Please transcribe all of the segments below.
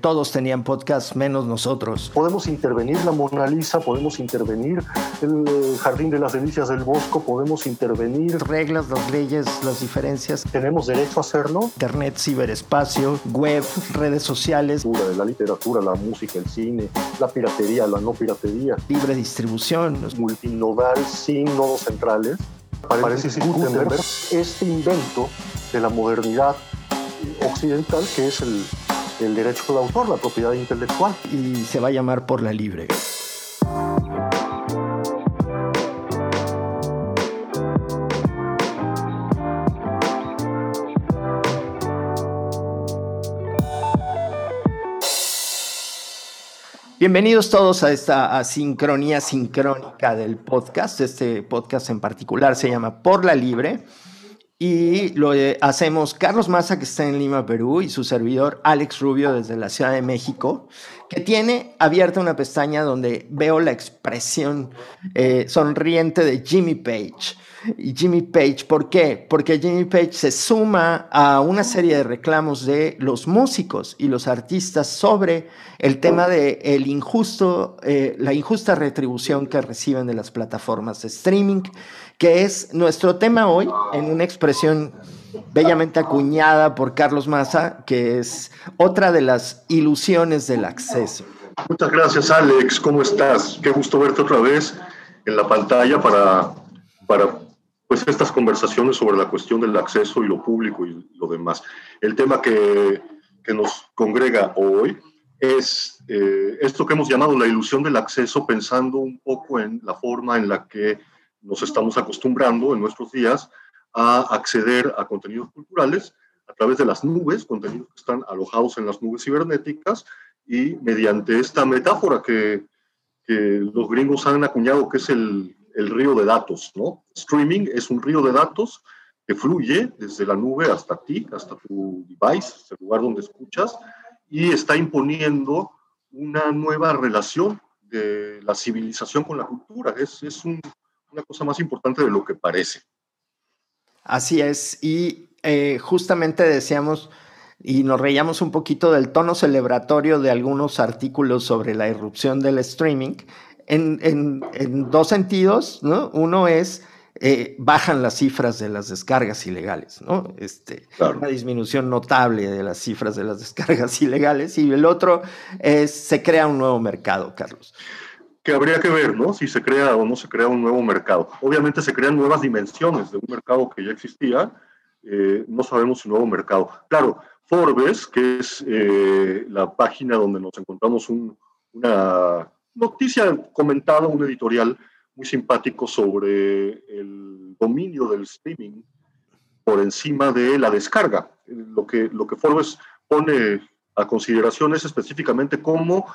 Todos tenían podcast menos nosotros. Podemos intervenir la Mona Lisa, podemos intervenir el Jardín de las Delicias del Bosco, podemos intervenir. Reglas, las leyes, las diferencias. ¿Tenemos derecho a hacerlo? Internet, ciberespacio, web, redes sociales. La literatura, la música, el cine, la piratería, la no piratería. Libre distribución. Multinodal sin nodos centrales. Parece Gutenberg este invento de la modernidad occidental que es el el derecho de autor, la propiedad intelectual. Y se va a llamar por la libre. Bienvenidos todos a esta asincronía sincrónica del podcast. Este podcast en particular se llama Por la Libre y lo eh, hacemos Carlos Maza, que está en Lima, Perú, y su servidor Alex Rubio desde la Ciudad de México, que tiene abierta una pestaña donde veo la expresión eh, sonriente de Jimmy Page. Y Jimmy Page, ¿por qué? Porque Jimmy Page se suma a una serie de reclamos de los músicos y los artistas sobre el tema de el injusto, eh, la injusta retribución que reciben de las plataformas de streaming que es nuestro tema hoy en una expresión bellamente acuñada por Carlos Massa, que es otra de las ilusiones del acceso. Muchas gracias, Alex. ¿Cómo estás? Qué gusto verte otra vez en la pantalla para, para pues, estas conversaciones sobre la cuestión del acceso y lo público y lo demás. El tema que, que nos congrega hoy es eh, esto que hemos llamado la ilusión del acceso, pensando un poco en la forma en la que nos estamos acostumbrando en nuestros días a acceder a contenidos culturales a través de las nubes, contenidos que están alojados en las nubes cibernéticas y mediante esta metáfora que, los gringos han acuñado, que es el, el, río de datos, ¿no? Streaming es un río de datos que fluye desde la nube hasta ti, hasta tu device, el lugar donde escuchas, y está imponiendo una nueva relación de la civilización con la cultura. Es, es un, una cosa más importante de lo que parece. Así es, y eh, justamente decíamos y nos reíamos un poquito del tono celebratorio de algunos artículos sobre la irrupción del streaming en, en, dos sentidos, ¿no? Uno es eh, bajan las cifras de las descargas ilegales, ¿no? Este, Una disminución notable de las cifras de las descargas ilegales y el otro es se crea un nuevo mercado, Carlos que habría que ver, ¿no? Si se crea o no se crea un nuevo mercado. Obviamente se crean nuevas dimensiones de un mercado que ya existía, eh, no sabemos un nuevo mercado. Claro, Forbes, que es eh, la página donde nos encontramos una noticia comentada, un editorial muy simpático sobre el dominio del streaming por encima de la descarga. Lo que, lo que Forbes pone a consideración es específicamente cómo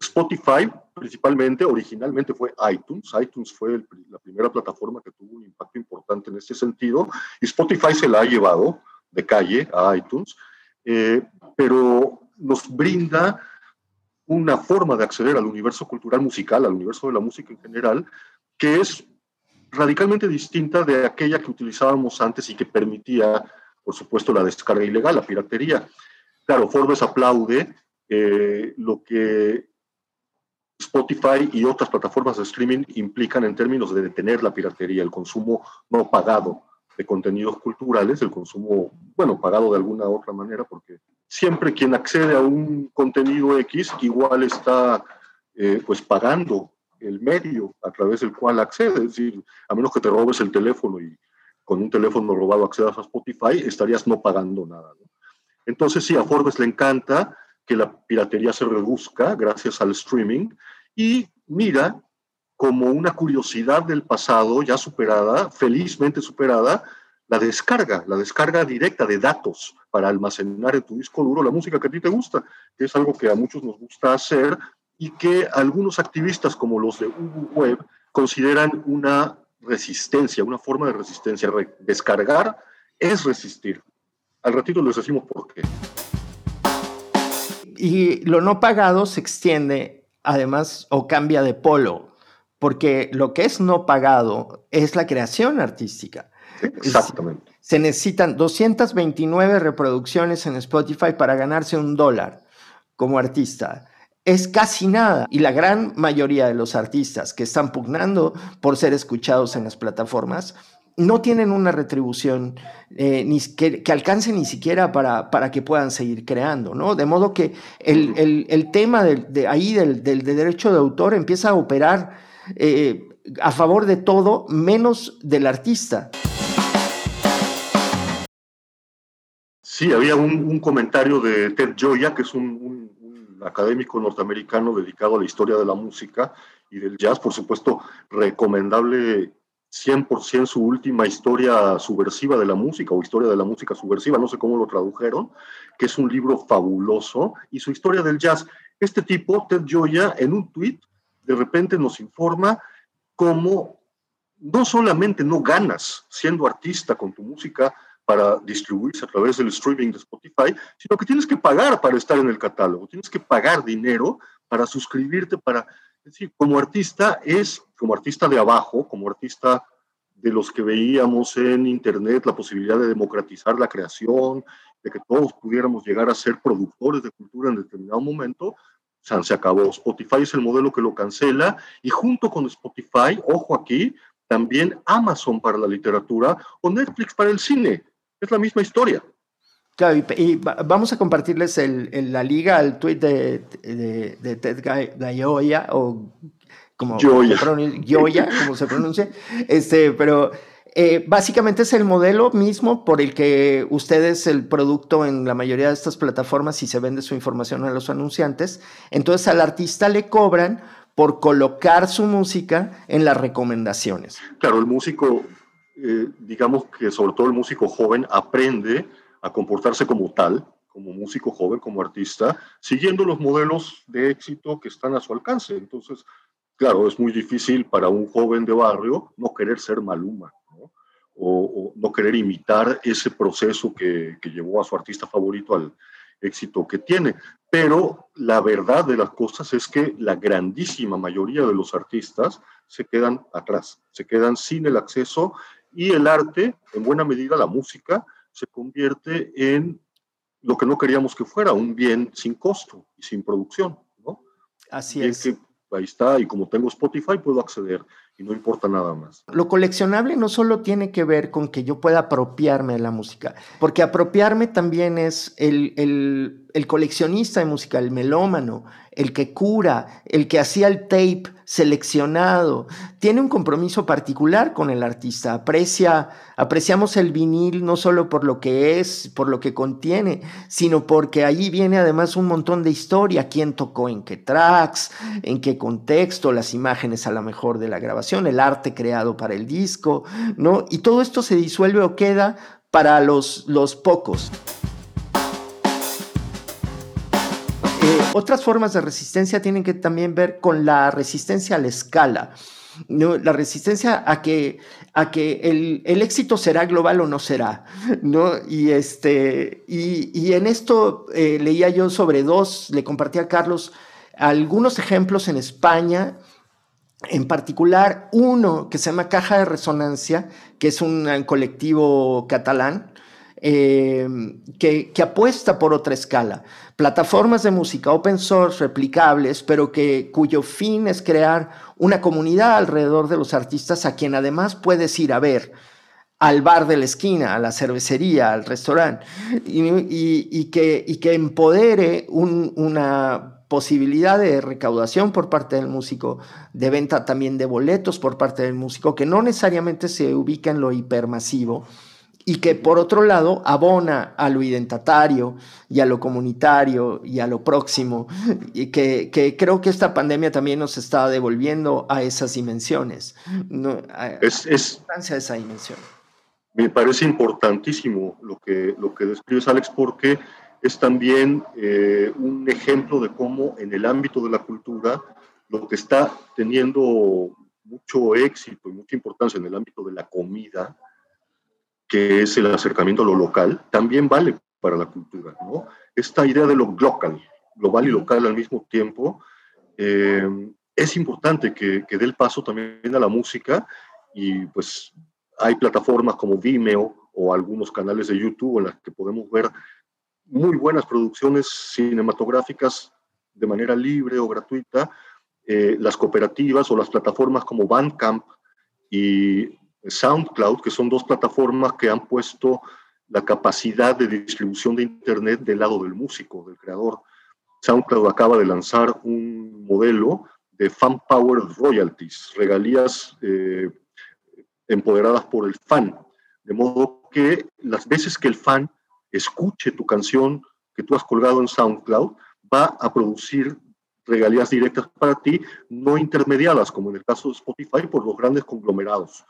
Spotify, principalmente, originalmente fue iTunes. iTunes fue la primera plataforma que tuvo un impacto importante en este sentido. Y Spotify se la ha llevado de calle a iTunes, eh, pero nos brinda una forma de acceder al universo cultural musical, al universo de la música en general, que es radicalmente distinta de aquella que utilizábamos antes y que permitía, por supuesto, la descarga ilegal, la piratería. Claro, Forbes aplaude eh, lo que Spotify y otras plataformas de streaming implican en términos de detener la piratería, el consumo no pagado de contenidos culturales, el consumo, bueno, pagado de alguna otra manera, porque siempre quien accede a un contenido X igual está eh, pues pagando el medio a través del cual accede, es decir, a menos que te robes el teléfono y con un teléfono robado accedas a Spotify, estarías no pagando nada. Entonces sí, a Forbes le encanta que la piratería se reduzca gracias al streaming y mira como una curiosidad del pasado ya superada, felizmente superada, la descarga, la descarga directa de datos para almacenar en tu disco duro la música que a ti te gusta, que es algo que a muchos nos gusta hacer y que algunos activistas como los de Google Web consideran una resistencia, una forma de resistencia. Descargar es resistir. Al ratito les decimos por qué. Y lo no pagado se extiende además o cambia de polo, porque lo que es no pagado es la creación artística. Exactamente. se necesitan 229 reproducciones en Spotify para ganarse un dólar como artista es casi nada. Y la gran mayoría de los artistas que están pugnando por ser escuchados en las plataformas no tienen una retribución eh, ni que, alcance ni siquiera para, para, que puedan seguir creando, ¿no? De modo que el, tema de, ahí del, derecho de autor empieza a operar eh, a favor de todo menos del artista. Sí, había un, comentario de Ted Joya, que es un, académico norteamericano dedicado a la historia de la música y del jazz, por supuesto, recomendable 100% su última historia subversiva de la música o historia de la música subversiva, no sé cómo lo tradujeron, que es un libro fabuloso, y su historia del jazz. Este tipo, Ted Joya, en un tweet, de repente nos informa cómo no solamente no ganas siendo artista con tu música, para distribuirse a través del streaming de Spotify, sino que tienes que pagar para estar en el catálogo, tienes que pagar dinero para suscribirte, para, es decir, como artista es, como artista de abajo, como artista de los que veíamos en Internet, la posibilidad de democratizar la creación, de que todos pudiéramos llegar a ser productores de cultura en determinado momento, se acabó. Spotify es el modelo que lo cancela y junto con Spotify, ojo aquí, también Amazon para la literatura o Netflix para el cine. Es la misma historia. Claro, y, vamos a compartirles el, la liga al tweet de, de, Ted Gaioya, o como, Gioia. como se pronuncia, este, pero eh, básicamente es el modelo mismo por el que ustedes el producto en la mayoría de estas plataformas y se vende su información a los anunciantes, entonces al artista le cobran por colocar su música en las recomendaciones. Claro, el músico eh, digamos que sobre todo el músico joven aprende a comportarse como tal, como músico joven, como artista, siguiendo los modelos de éxito que están a su alcance. Entonces, claro, es muy difícil para un joven de barrio no querer ser Maluma, O, no querer imitar ese proceso que, que llevó a su artista favorito al éxito que tiene. Pero la verdad de las cosas es que la grandísima mayoría de los artistas se quedan atrás, se quedan sin el acceso y el arte, en buena medida la música, se convierte en lo que no queríamos que fuera, un bien sin costo y sin producción. ¿no? Así es. Que ahí está, y como tengo Spotify puedo acceder no importa nada más. Lo coleccionable no solo tiene que ver con que yo pueda apropiarme de la música, porque apropiarme también es el coleccionista de música, el melómano, el que cura, el que hacía el tape seleccionado, tiene un compromiso particular con el artista, aprecia, apreciamos el vinil no solo por lo que es, por lo que contiene, sino porque allí viene además un montón de historia, quién tocó en qué tracks, en qué contexto, las imágenes a lo mejor de la grabación, el arte creado para el disco, ¿no? Y todo esto se disuelve o queda para los, los pocos. Otras formas de resistencia tienen que también ver con la resistencia a la escala. ¿no? la resistencia a que, a que el, éxito será global o no será. ¿no? Y, este, y, en esto eh, leía yo sobre dos, le compartí a Carlos algunos ejemplos en España, en particular uno que se llama Caja de Resonancia, que es un colectivo catalán, eh, que, apuesta por otra escala. Plataformas de música open source, replicables, pero que, cuyo fin es crear una comunidad alrededor de los artistas a quien además puedes ir a ver al bar de la esquina, a la cervecería, al restaurante, y, que, y que, empodere una posibilidad de recaudación por parte del músico, de venta también de boletos por parte del músico, que no necesariamente se ubica en lo hipermasivo, y que por otro lado abona a lo identatario y a lo comunitario y a lo próximo, y que, creo que esta pandemia también nos está devolviendo a esas dimensiones, es, es, esa dimensión. Me parece importantísimo lo que, lo que describes, Alex, porque es también eh, un ejemplo de cómo en el ámbito de la cultura lo que está teniendo mucho éxito y mucha importancia en el ámbito de la comida, que es el acercamiento a lo local, también vale para la cultura. ¿no? Esta idea de lo local, global y local al mismo tiempo, eh, es importante que, que dé el paso también a la música y pues hay plataformas como Vimeo o algunos canales de YouTube en las que podemos ver muy buenas producciones cinematográficas de manera libre o gratuita, eh, las cooperativas o las plataformas como Bandcamp y SoundCloud, que son dos plataformas que han puesto la capacidad de distribución de Internet del lado del músico, del creador. SoundCloud acaba de lanzar un modelo de fan power royalties, regalías eh, empoderadas por el fan, de modo que las veces que el fan escuche tu canción que tú has colgado en SoundCloud, va a producir regalías directas para ti, no intermediadas, como en el caso de Spotify, por los grandes conglomerados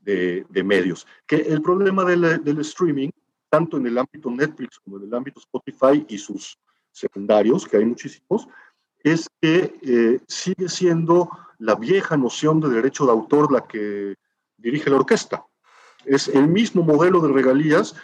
de, medios. Que el problema del, streaming, tanto en el ámbito Netflix como en el ámbito Spotify y sus secundarios, que hay muchísimos, es que eh, sigue siendo la vieja noción de derecho de autor la que dirige la orquesta. Es el mismo modelo de regalías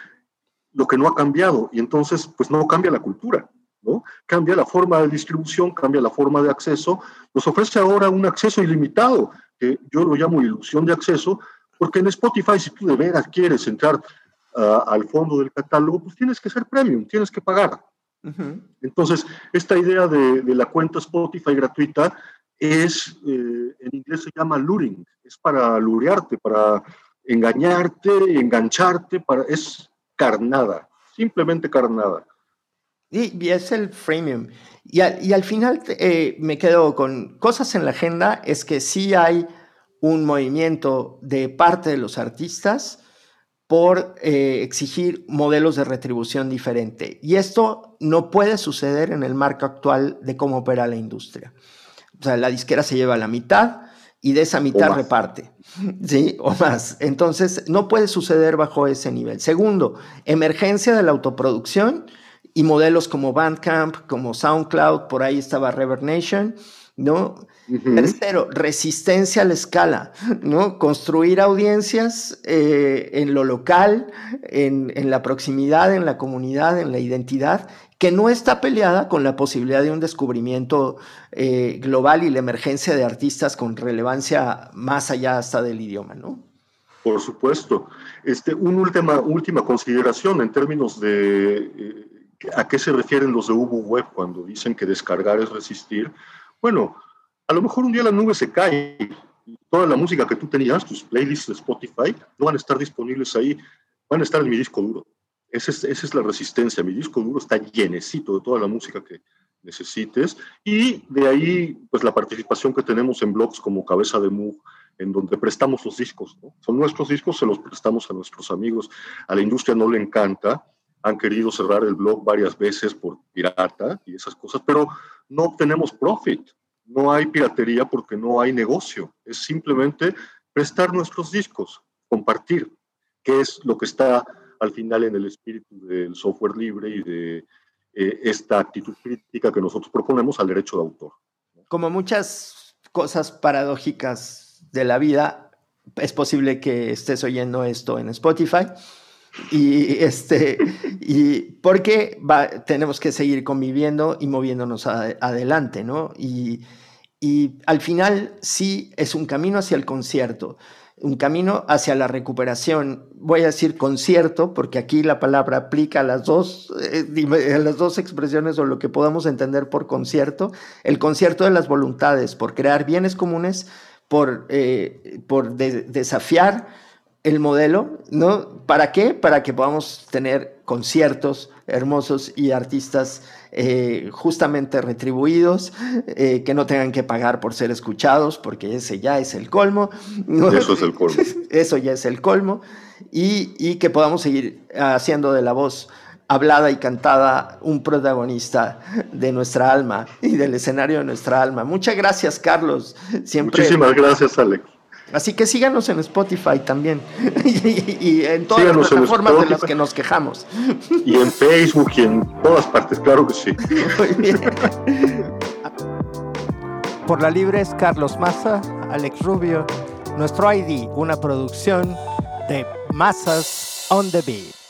lo que no ha cambiado y entonces pues no cambia la cultura. ¿no? Cambia la forma de distribución, cambia la forma de acceso, nos ofrece ahora un acceso ilimitado, que yo lo llamo ilusión de acceso, porque en Spotify si tú de veras quieres entrar ah, al fondo del catálogo, pues tienes que ser premium, tienes que pagar. Entonces, esta idea de, la cuenta Spotify gratuita es, eh, en inglés se llama luring, es para lurearte, para engañarte, engancharte, para, es carnada, simplemente carnada. Y, es el freemium. Y, al final eh, me quedo con cosas en la agenda, es que sí hay un movimiento de parte de los artistas por eh, exigir modelos de retribución diferente. Y esto no puede suceder en el marco actual de cómo opera la industria. O sea, la disquera se lleva la mitad y de esa mitad reparte. ¿Sí? O más. Entonces, no puede suceder bajo ese nivel. Segundo, emergencia de la autoproducción y modelos como Bandcamp, como SoundCloud, por ahí estaba Reverb Nation, ¿no? Tercero, resistencia a la escala, ¿no? Construir audiencias eh, en lo local, en, la proximidad, en la comunidad, en la identidad, que no está peleada con la posibilidad de un descubrimiento eh, global y la emergencia de artistas con relevancia más allá hasta del idioma, ¿no? Por supuesto. Este, una última, última consideración en términos de eh, ¿A qué se refieren los de Ubu Web cuando dicen que descargar es resistir? Bueno, a lo mejor un día la nube se cae y toda la música que tú tenías, tus playlists de Spotify, no van a estar disponibles ahí, van a estar en mi disco duro. Esa es, la resistencia. Mi disco duro está llenecito de toda la música que necesites y de ahí, pues la participación que tenemos en blogs como Cabeza de Mu, en donde prestamos los discos. Son nuestros discos, se los prestamos a nuestros amigos. A la industria no le encanta, han querido cerrar el blog varias veces por pirata y esas cosas, pero no obtenemos profit. No hay piratería porque no hay negocio. Es simplemente prestar nuestros discos, compartir, que es lo que está al final en el espíritu del software libre y de eh, esta actitud crítica que nosotros proponemos al derecho de autor. Como muchas cosas paradójicas de la vida, es posible que estés oyendo esto en Spotify y este, y porque tenemos que seguir conviviendo y moviéndonos adelante, ¿no? Y, y al final sí es un camino hacia el concierto, un camino hacia la recuperación. Voy a decir concierto, porque aquí la palabra aplica a las dos, eh, las dos expresiones o lo que podamos entender por concierto. El concierto de las voluntades, por crear bienes comunes, por, eh, por desafiar el modelo, ¿no? ¿Para qué? Para que podamos tener conciertos hermosos y artistas eh, justamente retribuidos, eh, que no tengan que pagar por ser escuchados, porque ese ya es el colmo. Eso es el colmo. Eso ya es el colmo. Y, y que podamos seguir haciendo de la voz hablada y cantada un protagonista de nuestra alma y del escenario de nuestra alma. Muchas gracias, Carlos. Siempre... Muchísimas gracias, Alex. Así que síganos en Spotify también y, en todas las plataformas de las que nos quejamos. Y en Facebook y en todas partes, claro que sí. Por la libre es Carlos Maza, Alex Rubio, nuestro ID, una producción de Mazas on the Beat.